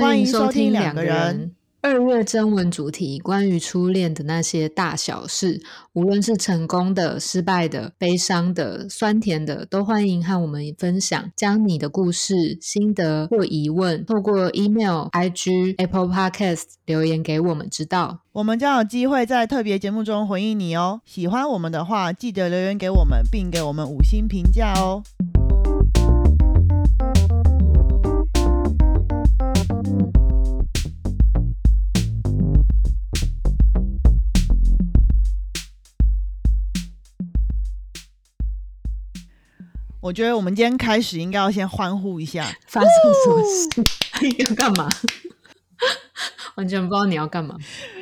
欢迎收听两个个人。二月征文主题关于初恋的那些大小事，无论是成功的、失败的、悲伤的、酸甜的，都欢迎和我们分享。将你的故事、心得或疑问，透过 email、IG、Apple Podcast 留言给我们知道。我们将有机会在特别节目中回应你哦。喜欢我们的话，记得留言给我们，并给我们五星评价哦。我觉得我们今天开始应该要先欢呼一下，发生什么事？要干嘛？完全不知道你要干嘛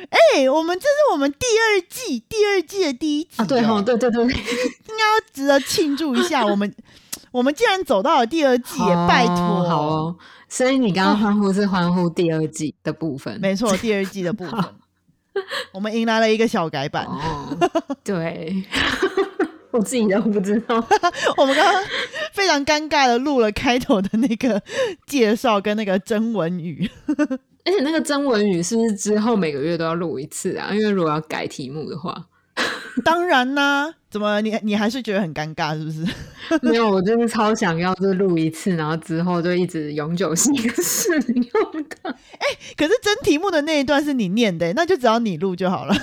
哎、我们这是我们第二季第二季的第一集啊！对哈哦，对对对，应该要值得庆祝一下。我们我们竟然走到了第二季耶，拜托，哦好哦。所以你刚刚欢呼是欢呼第二季的部分，没错，第二季的部分，我们迎来了一个小改版。哦，对，我自己都不知道。我们刚刚非常尴尬的录了开头的那个介绍跟那个征文语，而且那个征文语是不是之后每个月都要录一次啊？因为如果要改题目的话，当然啦，怎么你你还是觉得很尴尬是不是？没有，我就是超想要就录一次，然后之后就一直永久性使用的。可是真题目的那一段是你念的，那就只要你录就好了。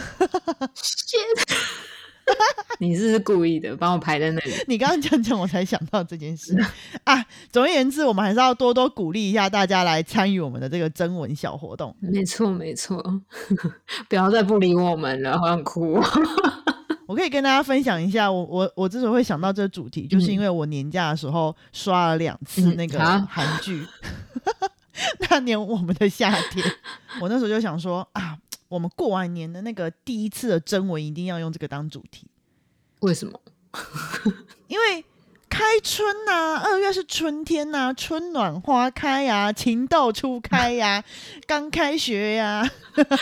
你是不是故意的，帮我排在那里？你刚刚讲讲，我才想到这件事啊。总而言之，我们还是要多多鼓励一下大家来参与我们的这个征文小活动。没错，没错，不要再不理我们了，好想哭哦。我可以跟大家分享一下，我我我之所以会想到这个主题，就是因为我年假的时候刷了两次嗯那个啊韩剧。那年我们的夏天，我那时候就想说啊，我们过完年的那个第一次的征文一定要用这个当主题，为什么？因为开春呐、二月是春天呐、春暖花开呀、情窦初开呀、刚开学呀、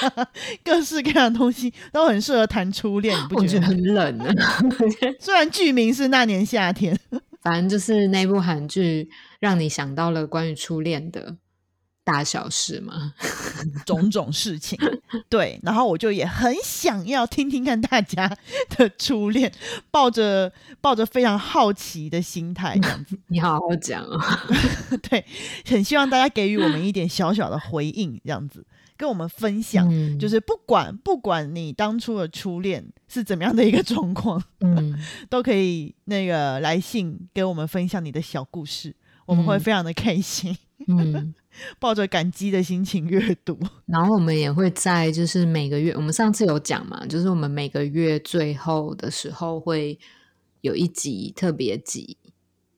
各式各样的东西都很适合谈初恋，你不觉得？我觉得很冷啊。虽然剧名是那年夏天，反正就是那部韩剧让你想到了关于初恋的大小事嘛。种种事情，对，然后我就也很想要听听看大家的初恋，抱着抱着非常好奇的心态，这样子，你好好讲哦。对，很希望大家给予我们一点小小的回应，这样子跟我们分享，嗯就是不管不管你当初的初恋是怎么样的一个状况，嗯，都可以那个来信给我们分享你的小故事，我们会嗯非常的开心，嗯，抱着感激的心情阅读。然后我们也会在就是每个月，我们上次有讲嘛，就是我们每个月最后的时候会有一集特别集、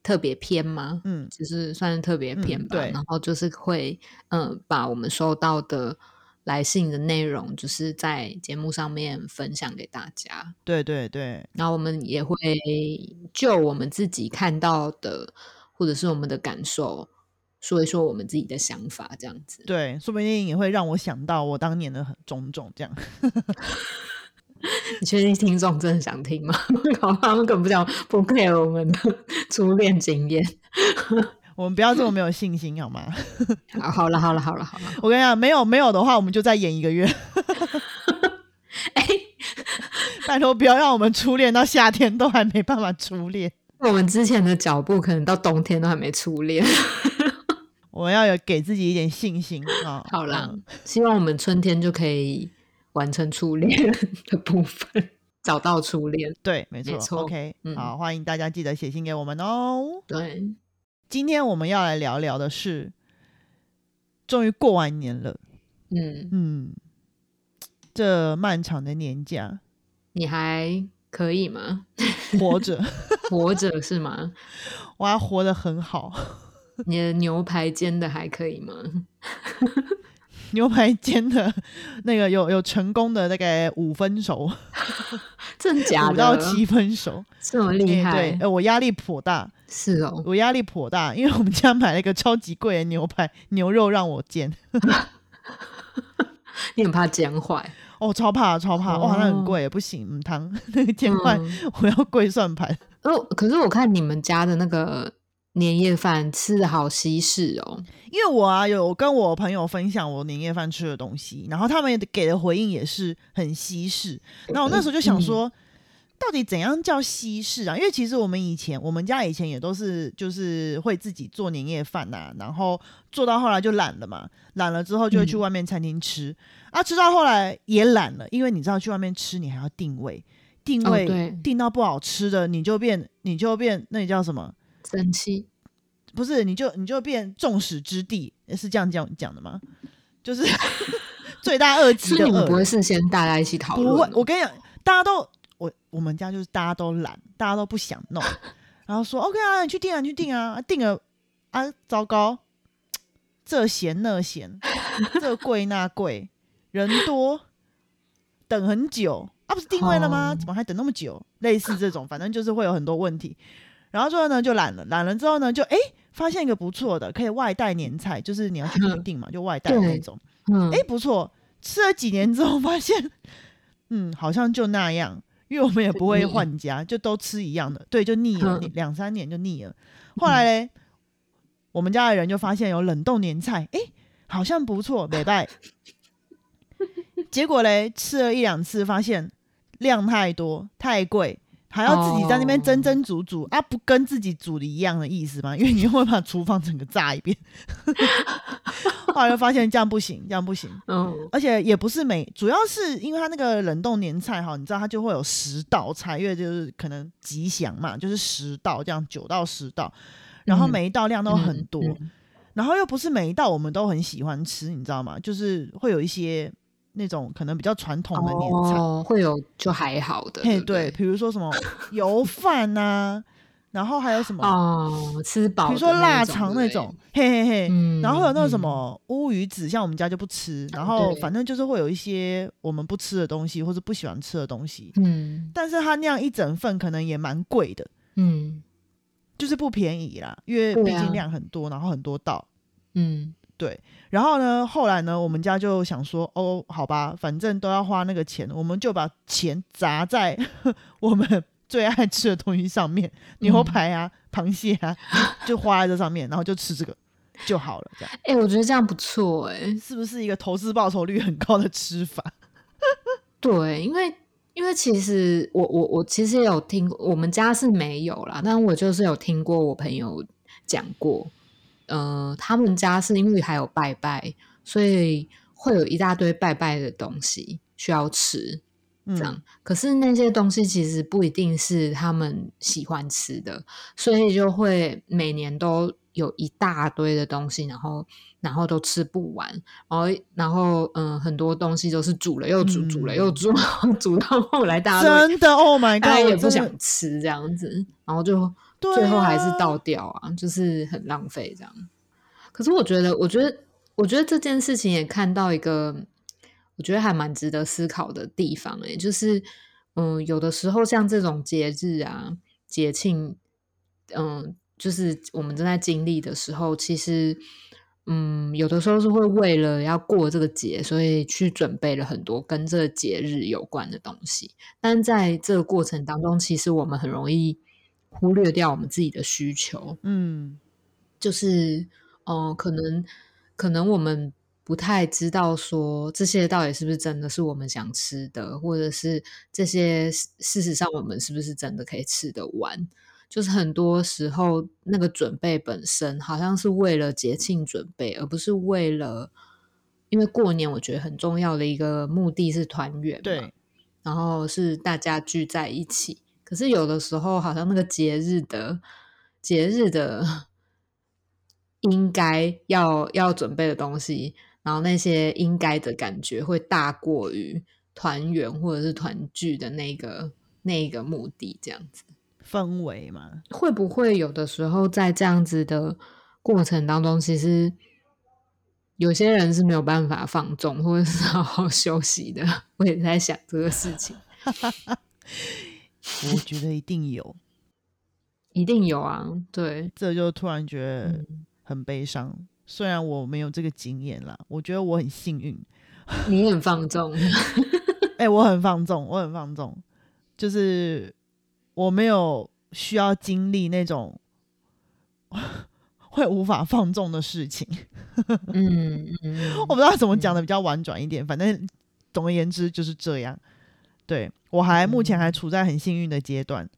特别篇吗？嗯，就是算是特别篇吧。嗯对然后就是会嗯、呃把我们收到的来信的内容，就是在节目上面分享给大家。对对对，然后我们也会就我们自己看到的，或者是我们的感受，说一说我们自己的想法，这样子。对，说不定也会让我想到我当年的很种种这样。你确定听众真的想听吗？搞他们根本不想不 care 我们的 初恋经验。我们不要这么没有信心好吗？好，好了，好了，好了，好了。我跟你讲，没有没有的话，我们就再演一个月。哎、拜托，不要让我们初恋到夏天都还没办法初恋。我们之前的脚步可能到冬天都还没初恋。我要有给自己一点信心啊！好啦嗯，希望我们春天就可以完成初恋的部分，找到初恋。对，没错没错 OK，、嗯好，欢迎大家记得写信给我们哦。对，今天我们要来聊聊的是，终于过完年了，嗯，嗯，这漫长的年假，你还可以吗？活着，活着是吗？我还活得很好。你的牛排煎的还可以吗？牛排煎的那个有有成功的大概五分熟，真假的？五到七分熟，这么厉害？呃，我压力颇大，是哦，我压力颇大，因为我们家买了一个超级贵的牛排牛肉让我煎，你很怕煎坏。哦，超怕超怕，哇，那很哦贵，不行，嗯，汤那个煎坏，嗯。我要跪算盘，哦，可是我看你们家的那个年夜饭吃的好西式哦。因为我啊有跟我朋友分享我年夜饭吃的东西，然后他们给的回应也是很西式。然后我那时候就想说，到底怎样叫西式啊？因为其实我们以前我们家以前也都是就是会自己做年夜饭呐，然后做到后来就懒了嘛，懒了之后就会去外面餐厅吃啊，吃到后来也懒了，因为你知道去外面吃你还要定位，定位定到不好吃的你就变你就变那你叫什么？生气。不是，你就你就变众矢之的，是这样讲讲的吗？就是 罪大恶极的恶。不会事先大家一起讨论？不会。我跟你讲，大家都我我们家就是大家都懒，大家都不想弄，然后说 OK 啊，你去定啊，你去定啊，定了啊，糟糕，这嫌那嫌，这贵那贵，人多等很久啊，不是定位了吗？怎么还等那么久？类似这种，反正就是会有很多问题。然后之后呢，就懒了，懒了之后呢，就哎。发现一个不错的，可以外带年菜，就是你要去预定嘛，就外带那种。嗯，哎，不错。吃了几年之后，发现，嗯，好像就那样，因为我们也不会换家，就都吃一样的。对，就腻了，两三年就腻了。后来嘞，我们家的人就发现有冷冻年菜，哎，好像不错，没拜。结果嘞，吃了一两次，发现量太多，太贵。还要自己在那边蒸蒸煮煮啊，不跟自己煮的一样的意思吗？因为你会把厨房整个炸一遍。后来就发现这样不行，这样不行。嗯，而且也不是每，主要是因为它那个冷冻年菜哈，你知道它就会有十道菜，因为就是可能吉祥嘛，就是十道这样，九到十道，然后每一道量都很多，然后又不是每一道我们都很喜欢吃，你知道吗？就是会有一些。那种可能比较传统的年菜，会有就还好的，嘿，对，比如说什么 油饭呐，然后还有什么哦，吃饱，比如说腊肠那种，嘿嘿嘿，然后有那个什么乌鱼子，像我们家就不吃，然后反正就是会有一些我们不吃的东西，或者不喜欢吃的东西，嗯，但是它那样一整份可能也蛮贵的，嗯，就是不便宜啦，因为毕竟量很多，然后很多道，嗯。对，然后呢，后来呢，我们家就想说，哦，好吧，反正都要花那个钱，我们就把钱砸在 我们最爱吃的东西上面，牛排啊、螃蟹啊，就花在这上面，然后就吃这个就好了。这样，哎，我觉得这样不错，哎，是不是一个投资报酬率很高的吃法？对，因为因为其实我我我其实有听，我们家是没有啦，但我就是有听过我朋友讲过。呃，他们家是因为还有拜拜，所以会有一大堆拜拜的东西需要吃，这样。可是那些东西其实不一定是他们喜欢吃的，所以就会每年都有一大堆的东西，然后然后都吃不完，然后然后嗯，很多东西都是煮了又煮，煮了又煮，煮到后来大家真的，Oh my God，也不想吃这样子，然后就。最后还是倒掉啊，就是很浪费这样。可是我觉得，我觉得，我觉得这件事情也看到一个，我觉得还蛮值得思考的地方。哎，就是，嗯，有的时候像这种节日啊、节庆，嗯，就是我们正在经历的时候，其实，嗯，有的时候是会为了要过这个节，所以去准备了很多跟这个节日有关的东西。但在这个过程当中，其实我们很容易。忽略掉我们自己的需求，嗯，就是，哦，可能，可能我们不太知道说这些到底是不是真的是我们想吃的，或者是这些事实上我们是不是真的可以吃得完？就是很多时候那个准备本身好像是为了节庆准备，而不是为了，因为过年我觉得很重要的一个目的是团圆，对，然后是大家聚在一起。可是有的时候，好像那个节日的节日的应该要要准备的东西，然后那些应该的感觉会大过于团圆或者是团聚的那个那个目的，这样子氛围嘛？会不会有的时候在这样子的过程当中，其实有些人是没有办法放纵或者是好好 休息的？我也在想这个事情。我觉得一定有，一定有啊！对，这就突然觉得很悲伤。虽然我没有这个经验啦，我觉得我很幸运。你很放纵，哎，我很放纵，我很放纵，就是我没有需要经历那种会无法放纵的事情。嗯嗯，我不知道怎么讲的比较婉转一点，反正总而言之就是这样。对我还目前还处在很幸运的阶段，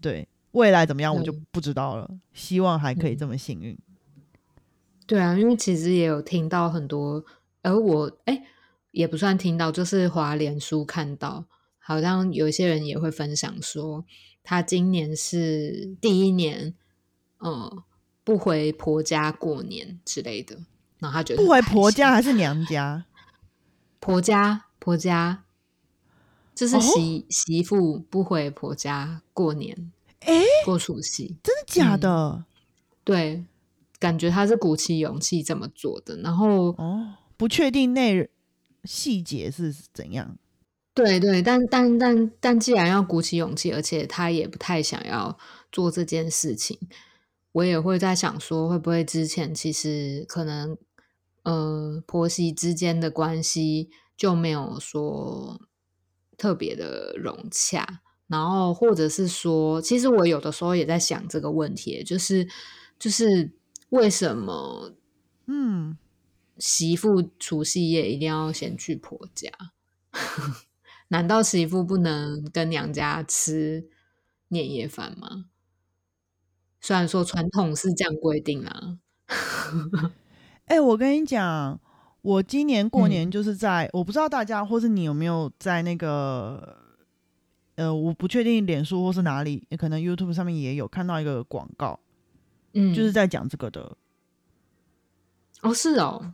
对未来怎么样我就不知道了，希望还可以这么幸运。对啊，因为其实也有听到很多，而我哎也不算听到，就是华联书看到，好像有一些人也会分享说，他今年是第一年，嗯，不回婆家过年之类的，然后他觉得不回婆家还是娘家？婆家，婆家。就是媳媳妇不回婆家过年，哎，过除夕，真的假的？对，感觉他是鼓起勇气这么做的。然后哦，不确定内细节是怎样。对对，但但但但，既然要鼓起勇气，而且他也不太想要做这件事情，我也会在想说，会不会之前其实可能呃婆媳之间的关系就没有说。特别的融洽，然后或者是说，其实我有的时候也在想这个问题，就是就是为什么，嗯，媳妇除夕夜一定要先去婆家？难道媳妇不能跟娘家吃年夜饭吗？虽然说传统是这样规定啊。哎，我跟你讲。我今年过年就是在，我不知道大家或是你有没有在那个，呃，我不确定脸书或是哪里，可能 YouTube 上面也有看到一个广告，嗯，就是在讲这个的。哦，是哦，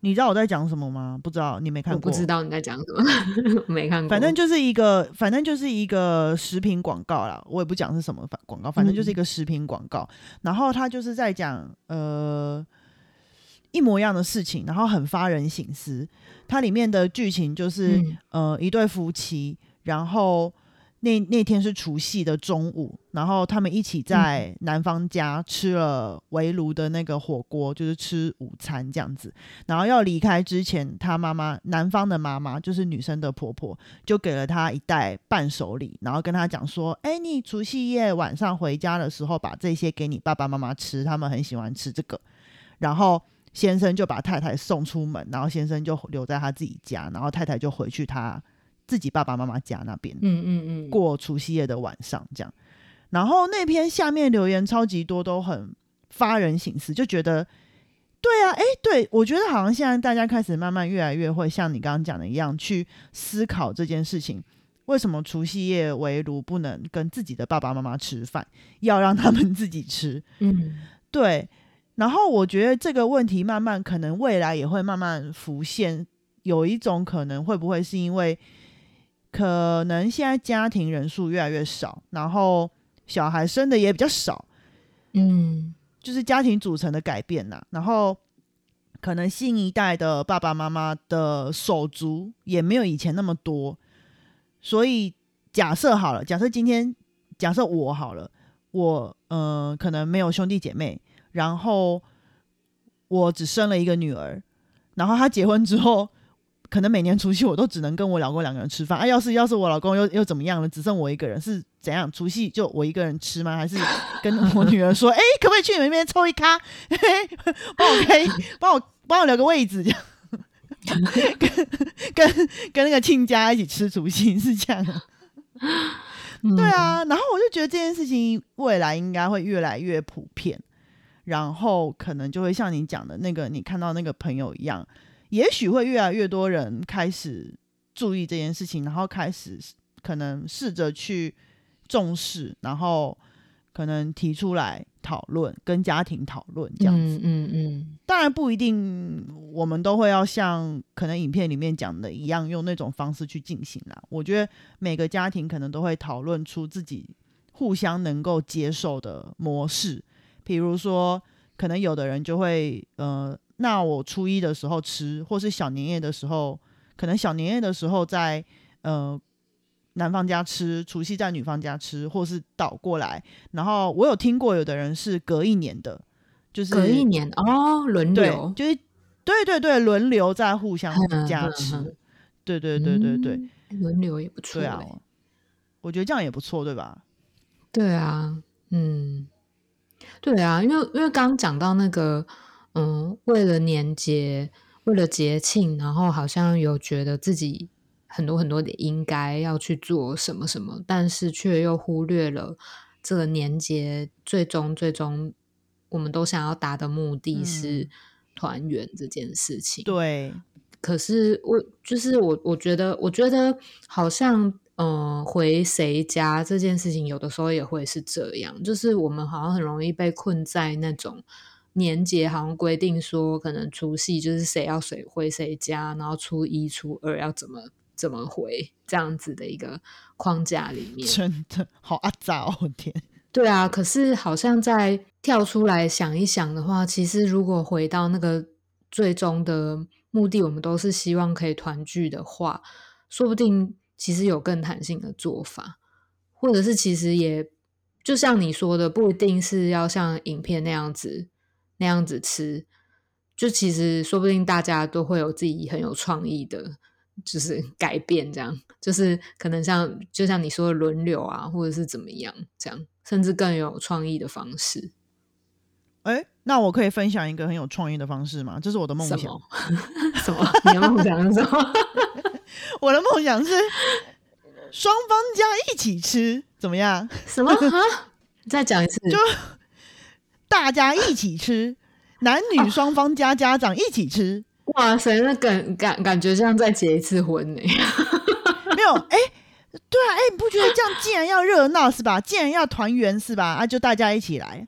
你知道我在讲什么吗？不知道，你没看过？不知道你在讲什么，没看过。反正就是一个，反正就是一个食品广告啦，我也不讲是什么广告，反正就是一个食品广告。然后他就是在讲，呃。一模一样的事情，然后很发人省思。它里面的剧情就是，呃，一对夫妻，然后那那天是除夕的中午，然后他们一起在男方家吃了围炉的那个火锅，就是吃午餐这样子。然后要离开之前，他妈妈，男方的妈妈，就是女生的婆婆，就给了他一袋伴手礼，然后跟他讲说：“哎，你除夕夜晚上回家的时候，把这些给你爸爸妈妈吃，他们很喜欢吃这个。”然后。先生就把太太送出门，然后先生就留在他自己家，然后太太就回去他自己爸爸妈妈家那边，嗯嗯嗯，过除夕夜的晚上这样。然后那篇下面留言超级多，都很发人省思，就觉得，对啊，哎，对我觉得好像现在大家开始慢慢越来越会像你刚刚讲的一样，去思考这件事情，为什么除夕夜围炉不能跟自己的爸爸妈妈吃饭，要让他们自己吃？嗯，对。然后我觉得这个问题慢慢可能未来也会慢慢浮现，有一种可能会不会是因为可能现在家庭人数越来越少，然后小孩生的也比较少，嗯，就是家庭组成的改变呐。然后可能新一代的爸爸妈妈的手足也没有以前那么多，所以假设好了，假设今天假设我好了，我嗯可能没有兄弟姐妹。然后我只生了一个女儿，然后她结婚之后，可能每年除夕我都只能跟我老公两个人吃饭。啊，要是要是我老公又又怎么样了，只剩我一个人，是怎样？除夕就我一个人吃吗？还是跟我女儿说，哎，可不可以去你们那边抽一咖？帮我开，帮我帮我留个位置，这样跟跟跟那个亲家一起吃除夕是这样。对啊，然后我就觉得这件事情未来应该会越来越普遍。然后可能就会像你讲的那个，你看到那个朋友一样，也许会越来越多人开始注意这件事情，然后开始可能试着去重视，然后可能提出来讨论，跟家庭讨论这样子。嗯嗯。当然不一定，我们都会要像可能影片里面讲的一样，用那种方式去进行啦。我觉得每个家庭可能都会讨论出自己互相能够接受的模式。比如说，可能有的人就会，呃，那我初一的时候吃，或是小年夜的时候，可能小年夜的时候在，呃，男方家吃，除夕在女方家吃，或是倒过来。然后我有听过，有的人是隔一年的，就是隔一年哦，轮流，就是对对对，轮流在互相家吃，对对对对对，轮流也不错，对啊，我觉得这样也不错，对吧？对啊，嗯。对啊，因为因为刚刚讲到那个，嗯，为了年节，为了节庆，然后好像有觉得自己很多很多的应该要去做什么什么，但是却又忽略了这个年节最终最终我们都想要达的目的是团圆这件事情。对，可是我就是我，我觉得，我觉得好像，嗯、回谁家这件事情，有的时候也会是这样，就是我们好像很容易被困在那种年节，好像规定说，可能除夕就是谁要谁回谁家，然后初一、初二要怎么怎么回这样子的一个框架里面。真的好阿杂哦，天，对啊，可是好像在跳出来想一想的话，其实如果回到那个最终的目的，我们都是希望可以团聚的话，说不定其实有更弹性的做法，或者是其实也就像你说的，不一定是要像影片那样子那样子吃，就其实说不定大家都会有自己很有创意的。就是 改变，这样就是可能像就像你说的轮流啊，或者是怎么样，这样甚至更有创意的方式。哎，那我可以分享一个很有创意的方式吗？这是我的梦想。什么？什么？你的梦想是什么？我的梦想是双方家一起吃，怎么样？什么？啊？再讲一次。就大家一起吃，男女双方家家长一起吃。哇塞，那感感感觉像再结一次婚呢、没有，哎、对啊，哎、你不觉得这样既然要热闹是吧？既然要团圆是吧？啊，就大家一起来。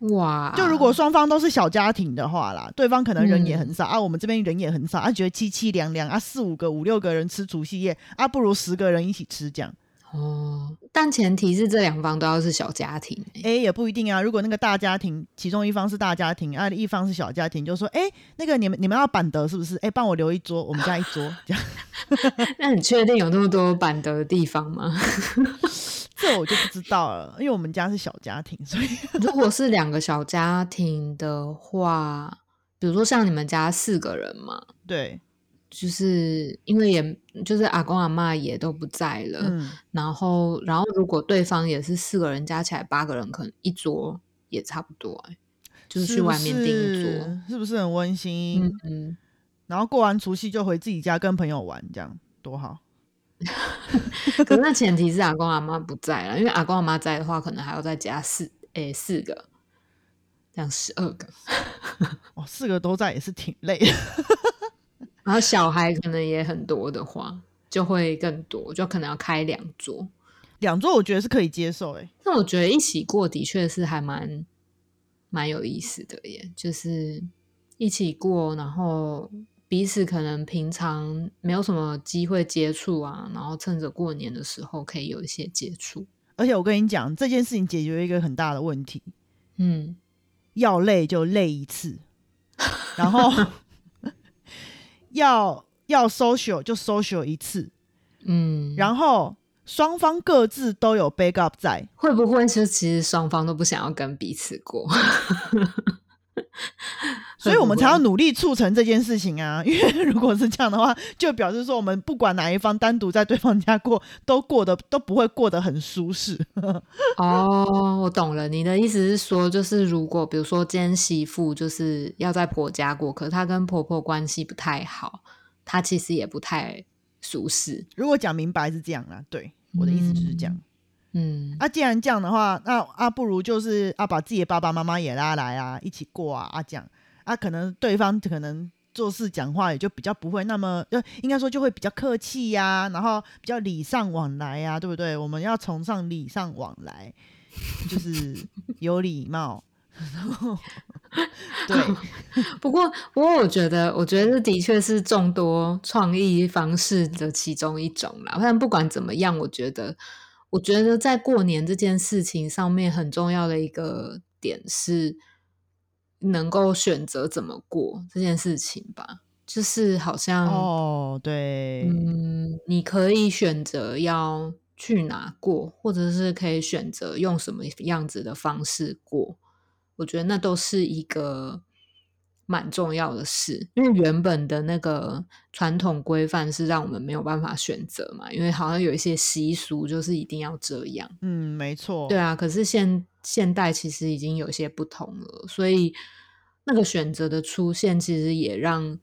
哇！就如果双方都是小家庭的话啦，对方可能人也嗯很少、啊，我们这边人也很少啊，觉得凄凄凉凉啊，四五个、五六个人吃除夕夜啊，不如十个人一起吃这样。哦，但前提是这两方都要是小家庭、欸。哎、也不一定啊。如果那个大家庭其中一方是大家庭，啊，一方是小家庭，就说哎、那个你们你们要板德是不是？哎、帮我留一桌，我们家一桌这样。那你确定有那么多板德的地方吗？这我就不知道了，因为我们家是小家庭，所以 如果是两个小家庭的话，比如说像你们家四个人嘛，对，就是因为也就是阿公阿妈也都不在了，嗯，然后然后如果对方也是四个人，加起来八个人，可能一桌也差不多、欸，就是去外面订一桌。是是不是很温馨？嗯嗯，然后过完除夕就回自己家跟朋友玩，这样多好。可是那前提是阿公阿妈不在了，因为阿公阿妈在的话，可能还要再加四诶、四个，这样十二个。哦，四个都在也是挺累的。然后小孩可能也很多的话，就会更多，就可能要开两桌。两桌我觉得是可以接受、欸，那我觉得一起过的确是还蛮蛮有意思的耶，就是一起过，然后彼此可能平常没有什么机会接触啊，然后趁着过年的时候可以有一些接触。而且我跟你讲，这件事情解决一个很大的问题，嗯，要累就累一次，然后 要要 social 就 social 一次，嗯，然后双方各自都有 backup 在，会不会是其实双方都不想要跟彼此过？所以我们才要努力促成这件事情啊！因为如果是这样的话，就表示说我们不管哪一方单独在对方家过，都过得都不会过得很舒适。哦，我懂了，你的意思是说，就是如果比如说今天媳妇就是要在婆家过，可是她跟婆婆关系不太好，她其实也不太舒适。如果讲明白是这样啊，对，我的意思就是这样。嗯，啊，既然这样的话，那啊不如就是啊把自己的爸爸妈妈也拉来啊，一起过啊啊这样啊，可能对方可能做事讲话也就比较不会那么，就，应该说就会比较客气呀、然后比较礼尚往来呀、对不对？我们要崇尚礼尚往来，就是有礼貌。对，不过不过，我觉得我觉得这的确是众多创意方式的其中一种啦。但不管怎么样，我觉得我觉得在过年这件事情上面很重要的一个点是能够选择怎么过这件事情吧。就是好像哦，对，嗯，你可以选择要去哪过，或者是可以选择用什么样子的方式过。我觉得那都是一个蛮重要的事，因为原本的那个传统规范是让我们没有办法选择嘛，因为好像有一些习俗就是一定要这样。嗯，没错。对啊，可是现现代其实已经有些不同了，所以那个选择的出现，其实也让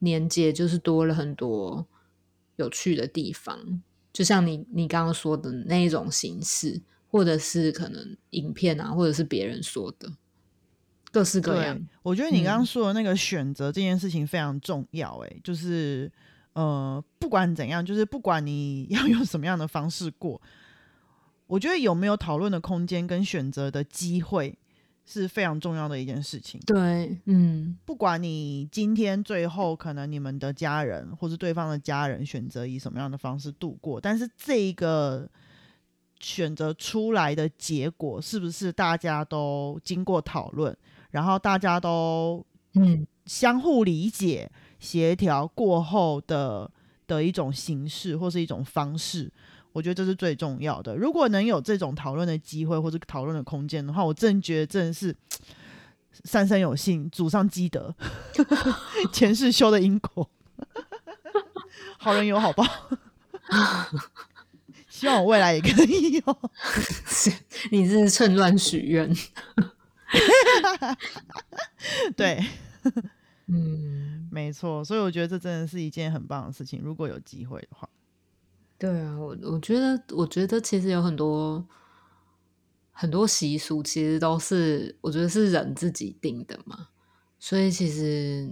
年节就是多了很多有趣的地方。就像你你刚刚说的那一种形式，或者是可能影片啊，或者是别人说的。各式各样，我觉得你刚刚说的那个选择这件事情非常重要。哎，就是呃，不管怎样，就是不管你 要用什么样的方式过，我觉得有没有讨论的空间跟选择的机会是非常重要的一件事情。对，嗯，不管你今天最后可能你们的家人或是对方的家人选择以什么样的方式度过，但是这一个选择出来的结果是不是大家都经过讨论？然后大家都嗯相互理解、协调过后的的一种形式或是一种方式，我觉得这是最重要的。如果能有这种讨论的机会或者讨论的空间的话，我真觉得真的是三生有幸，祖上积德，前世修的因果，好人有好报。希望我未来也可以有。你是趁乱许愿。对，嗯，没错，所以我觉得这真的是一件很棒的事情。如果有机会的话，对啊，我我觉得，我觉得其实有很多很多习俗，其实都是我觉得是人自己定的嘛。所以其实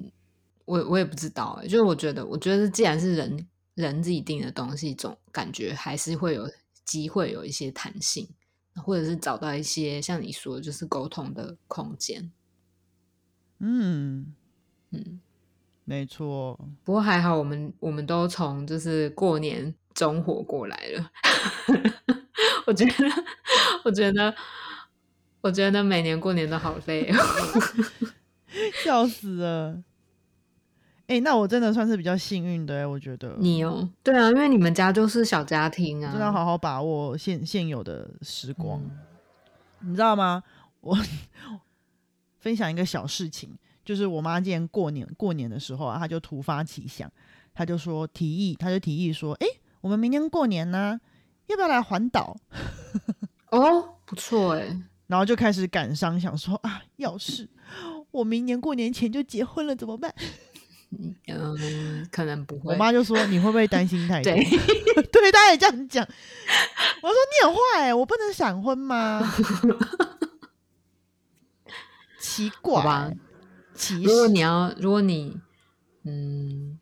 我我也不知道，哎，就是我觉得，我觉得既然是人人自己定的东西，总感觉还是会有机会有一些弹性。或者是找到一些像你说，就是沟通的空间。嗯嗯，没错。不过还好，我们我们都从就是过年中火过来了。我觉得，我觉得，我觉得每年过年都好累哦，笑死了。哎，那我真的算是比较幸运的哎，我觉得你哦，对啊，因为你们家就是小家庭啊，真的要好好把握现现有的时光，你知道吗？我 分享一个小事情，就是我妈今年过年过年的时候啊，她就突发奇想，她就说提议，她就提议说，哎，我们明年过年呢，要不要来环岛？哦，不错哎，然后就开始感伤，想说啊，要是我明年过年前就结婚了怎么办？嗯，可能不会。我妈就说：“你会不会担心太多？”对，对，她也这样讲。我说：“你很坏，我不能闪婚吗？” 奇怪吧？如果你要，如果你，嗯，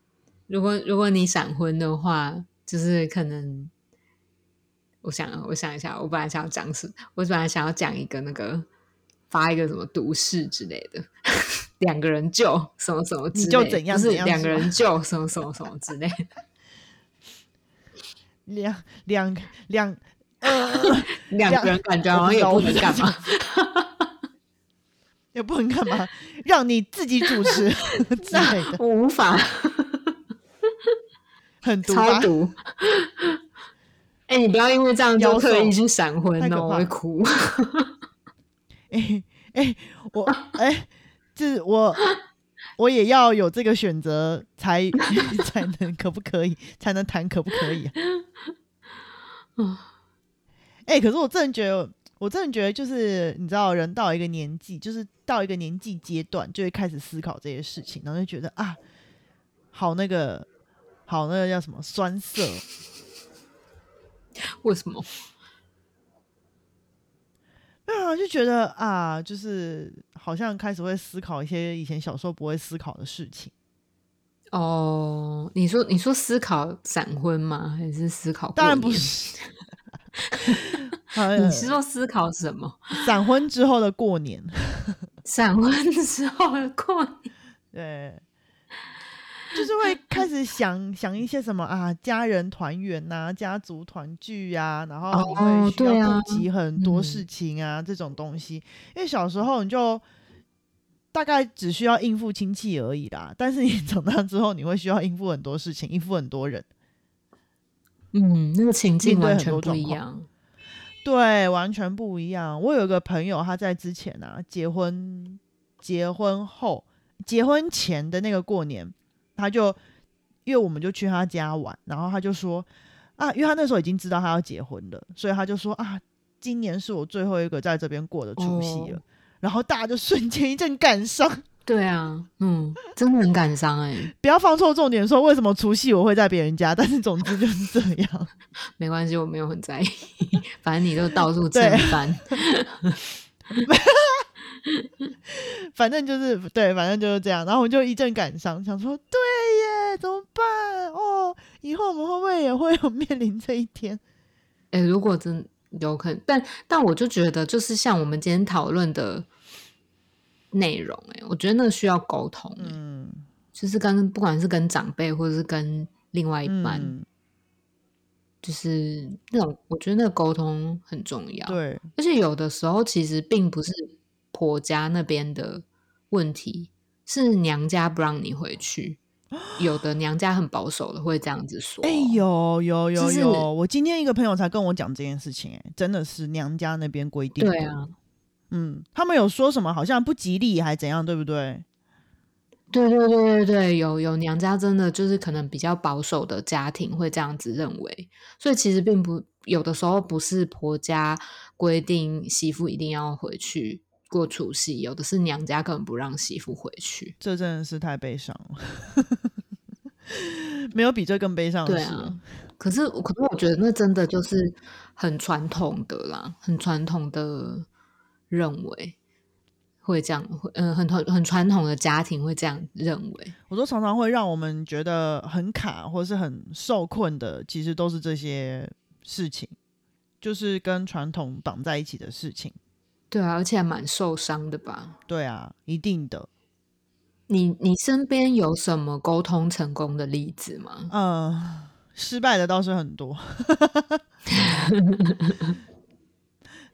如果如果你闪婚的话，就是可能，我想，我想一下，我本来想要讲什，我本来想要讲一个那个。发一个什么毒誓之类的，两个人救什么什么之类，不是两个人救什么什么什么之类。两两两呃，两个人感觉好像也不能干嘛，也不能干嘛，让你自己主持之类的，我无法，很超毒。哎，你不要因为这样就特意去闪婚哦，我会哭。哎哎，我哎，这我 我也要有这个选择才 才能可不可以才能谈可不可以啊？哎，可是我真的觉得，我真的觉得，就是你知道，人到一个年纪，就是到一个年纪阶段，就会开始思考这些事情，然后就觉得啊，好那个，好那个叫什么酸涩？为什么？啊，就觉得啊，就是好像开始会思考一些以前小时候不会思考的事情。哦，你说你说思考闪婚吗？还是思考？当然不是。你是说思考什么？闪婚之后的过年。闪婚之后的过年。对。就是会开始想想一些什么啊，家人团圆呐，家族团聚呀，然后你会需要顾及很多事情啊，这种东西。因为小时候你就大概只需要应付亲戚而已啦，但是你长大之后，你会需要应付很多事情，应付很多人。嗯，那个情境完全不一样。对，完全不一样。我有一个朋友，他在之前啊，结婚结婚后。结婚前的那个过年，他就因为我们就去他家玩，然后他就说啊，因为他那时候已经知道他要结婚了，所以他就说啊，今年是我最后一个在这边过的除夕了。哦然后大家就瞬间一阵感伤，对啊，嗯，真的很感伤哎、不要放错重点，说为什么除夕我会在别人家，但是总之就是这样。没关系，我没有很在意，反正你都到处蹭对饭。反正就是对，反正就是这样。然后我就一阵感伤，想说对耶，怎么办？哦，以后我们会不会也会有面临这一天？哎、如果真有可能，但但我就觉得，就是像我们今天讨论的内容、哎，我觉得那个需要沟通、哎嗯，就是跟不管是跟长辈或者是跟另外一半，嗯，就是那种，我觉得那个沟通很重要。，对，而且有的时候其实并不是婆家那边的问题，是娘家不让你回去。有的娘家很保守的会这样子说。哎、有有有就是有，我今天一个朋友才跟我讲这件事情、哎，真的是娘家那边规定。对，啊，嗯，他们有说什么好像不吉利还怎样，对不对？对对对对对，有有娘家真的就是可能比较保守的家庭会这样子认为，所以其实并不有的时候不是婆家规定媳妇一定要回去过除夕，有的是娘家根本不让媳妇回去。这真的是太悲伤了，没有比这更悲伤的对事可是可是我觉得那真的就是很传统的啦，很传统的认为会这样，会嗯、很传很传统的家庭会这样认为。我说常常会让我们觉得很卡或是很受困的，其实都是这些事情，就是跟传统绑在一起的事情。对啊，而且还蛮受伤的吧？对啊，一定的。你你身边有什么沟通成功的例子吗？嗯，失败的倒是很多。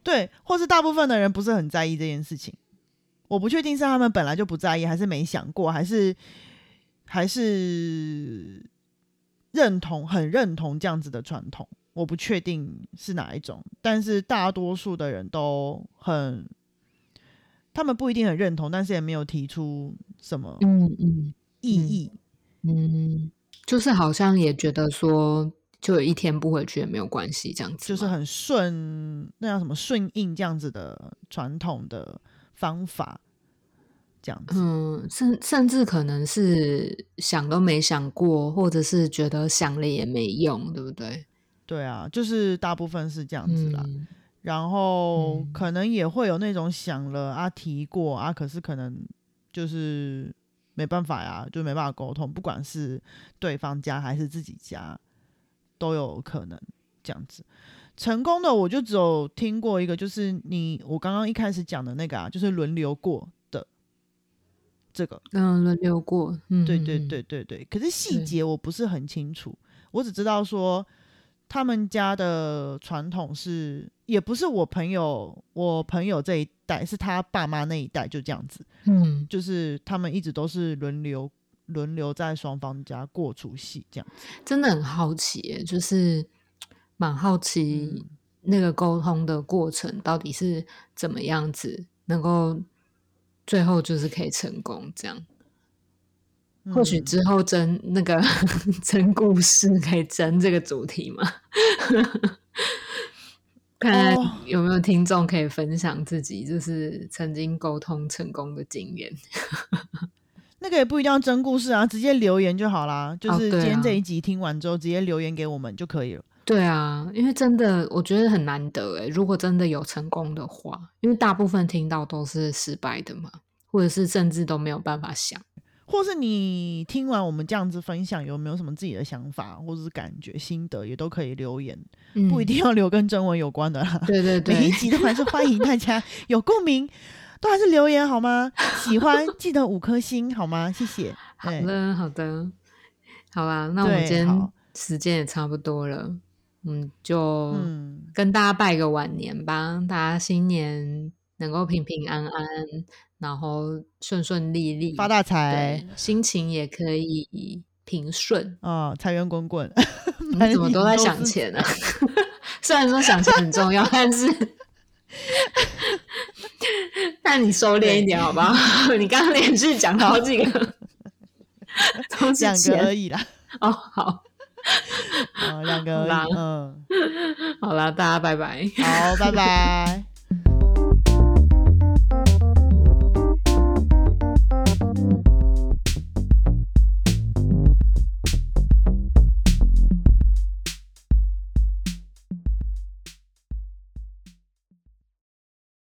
对，或是大部分的人不是很在意这件事情。我不确定是他们本来就不在意，还是没想过，还是还是认同很认同这样子的传统。我不确定是哪一种，但是大多数的人都很，他们不一定很认同，但是也没有提出什么嗯嗯异议。嗯，就是好像也觉得说，就有一天不回去也没有关系，这样子，就是很顺，那叫什么顺应这样子的传统的方法，这样子。嗯，甚甚至可能是想都没想过，或者是觉得想了也没用，对不对？对啊，就是大部分是这样子啦。嗯然后嗯可能也会有那种想了啊提过啊，可是可能就是没办法呀，就没办法沟通，不管是对方家还是自己家，都有可能这样子。成功的我就只有听过一个，就是你我刚刚一开始讲的那个啊，就是轮流过的这个。嗯，轮流过，嗯，对对嗯，对对对，可是细对节我不是很清楚，我只知道说他们家的传统是，也不是我朋友我朋友这一代，是他爸妈那一代就这样子，嗯，就是他们一直都是轮流轮流在双方家过除夕这样子。真的很好奇耶，就是蛮好奇嗯那个沟通的过程到底是怎么样子，能够最后就是可以成功这样。或许嗯之后争那个争故事可以争这个主题嘛？看看哦有没有听众可以分享自己就是曾经沟通成功的经验。那个也不一定要真故事啊，直接留言就好啦。就是今天啊这一集听完之后，直接留言给我们就可以了。对啊，因为真的我觉得很难得诶，如果真的有成功的话，因为大部分听到都是失败的嘛，或者是甚至都没有办法想。或是你听完我们这样子分享，有没有什么自己的想法或者是感觉、心得，也都可以留言，嗯不一定要留跟征文有关的啦。对对每一，集都还是欢迎大家 有共鸣，都还是留言好吗？喜欢记得五颗星好吗？谢谢。好对的好的，好啦，那我们今天好时间也差不多了，嗯，就嗯，跟大家拜个晚年吧，大家新年能够平平安安，然后顺顺利利，发大财，心情也可以平顺。啊、财源滚滚。你怎么都在想钱啊？虽然说想钱很重要，但是 那你收敛一点好不好？你刚刚连续讲了好几个，都是两个而已啦，哦。好，哦，两个而已，嗯，好啦，大家拜拜。好，拜拜。